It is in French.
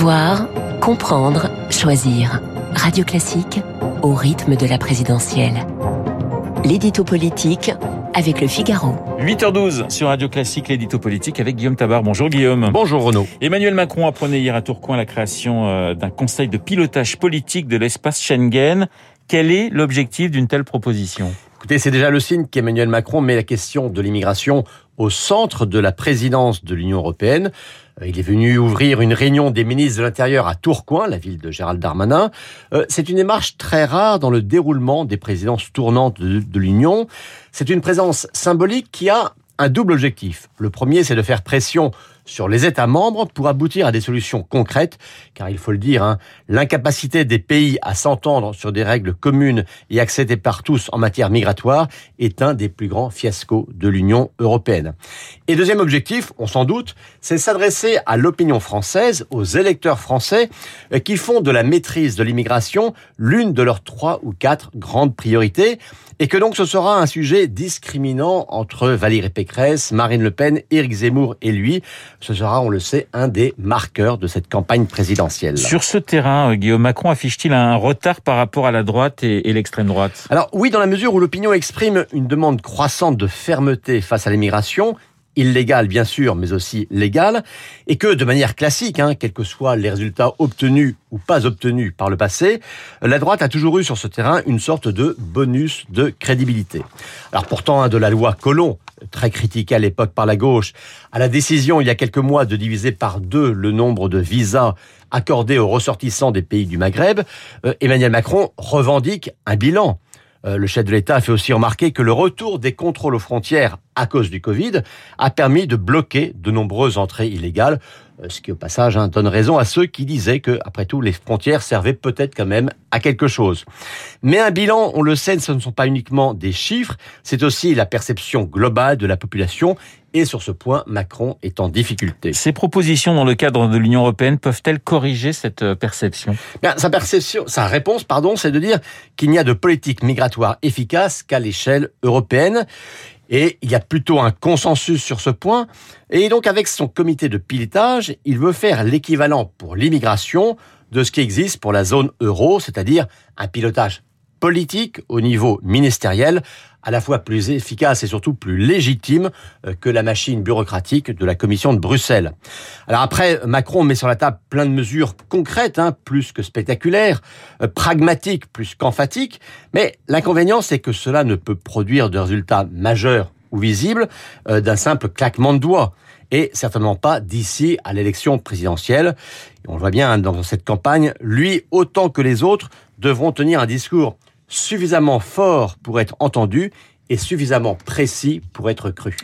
Savoir, comprendre, choisir. Radio Classique au rythme de la présidentielle. L'édito politique avec le Figaro. 8h12 sur Radio Classique, l'édito politique avec Guillaume Tabar. Bonjour Guillaume. Bonjour Renaud. Emmanuel Macron apprenait hier à Tourcoing la création euh, d'un conseil de pilotage politique de l'espace Schengen. Quel est l'objectif d'une telle proposition? Écoutez, c'est déjà le signe qu'Emmanuel Macron met la question de l'immigration au centre de la présidence de l'Union européenne. Il est venu ouvrir une réunion des ministres de l'Intérieur à Tourcoing, la ville de Gérald Darmanin. Euh, c'est une démarche très rare dans le déroulement des présidences tournantes de l'Union. C'est une présence symbolique qui a un double objectif. Le premier, c'est de faire pression sur les États membres pour aboutir à des solutions concrètes, car il faut le dire, hein, l'incapacité des pays à s'entendre sur des règles communes et acceptées par tous en matière migratoire est un des plus grands fiascos de l'Union européenne. Et deuxième objectif, on s'en doute, c'est s'adresser à l'opinion française, aux électeurs français, euh, qui font de la maîtrise de l'immigration l'une de leurs trois ou quatre grandes priorités, et que donc ce sera un sujet discriminant entre Valérie Pécresse, Marine Le Pen, Éric Zemmour et lui. Ce sera, on le sait, un des marqueurs de cette campagne présidentielle. Sur ce terrain, euh, Guillaume Macron affiche-t-il un retard par rapport à la droite et, et l'extrême droite? Alors oui, dans la mesure où l'opinion exprime une demande croissante de fermeté face à l'immigration, illégale bien sûr, mais aussi légale, et que de manière classique, hein, quels que soient les résultats obtenus ou pas obtenus par le passé, la droite a toujours eu sur ce terrain une sorte de bonus de crédibilité. Alors pourtant, hein, de la loi Colomb, très critiquée à l'époque par la gauche, à la décision il y a quelques mois de diviser par deux le nombre de visas accordés aux ressortissants des pays du Maghreb, euh, Emmanuel Macron revendique un bilan. Euh, le chef de l'État a fait aussi remarquer que le retour des contrôles aux frontières à cause du Covid a permis de bloquer de nombreuses entrées illégales, ce qui au passage hein, donne raison à ceux qui disaient que, après tout, les frontières servaient peut-être quand même à quelque chose. Mais un bilan, on le sait, ce ne sont pas uniquement des chiffres, c'est aussi la perception globale de la population et sur ce point, Macron est en difficulté. Ces propositions dans le cadre de l'Union européenne peuvent-elles corriger cette euh, perception? Bien, Sa perception, sa réponse, pardon, c'est de dire qu'il n'y a de politique migratoire efficace qu'à l'échelle européenne. Et il y a plutôt un consensus sur ce point. Et donc, avec son comité de pilotage, il veut faire l'équivalent pour l'immigration de ce qui existe pour la zone euro, c'est-à-dire un pilotage politique au niveau ministériel, à la fois plus efficace et surtout plus légitime euh, que la machine bureaucratique de la Commission de Bruxelles. Alors après, Macron met sur la table plein de mesures concrètes, hein, plus que spectaculaires, euh, pragmatiques plus qu'emphatiques, mais l'inconvénient c'est que cela ne peut produire de résultats majeurs ou visibles euh, d'un simple claquement de doigts et certainement pas d'ici à l'élection présidentielle. On le voit bien hein, dans cette campagne, lui autant que les autres devront tenir un discours suffisamment fort pour être entendu et suffisamment précis pour être cru.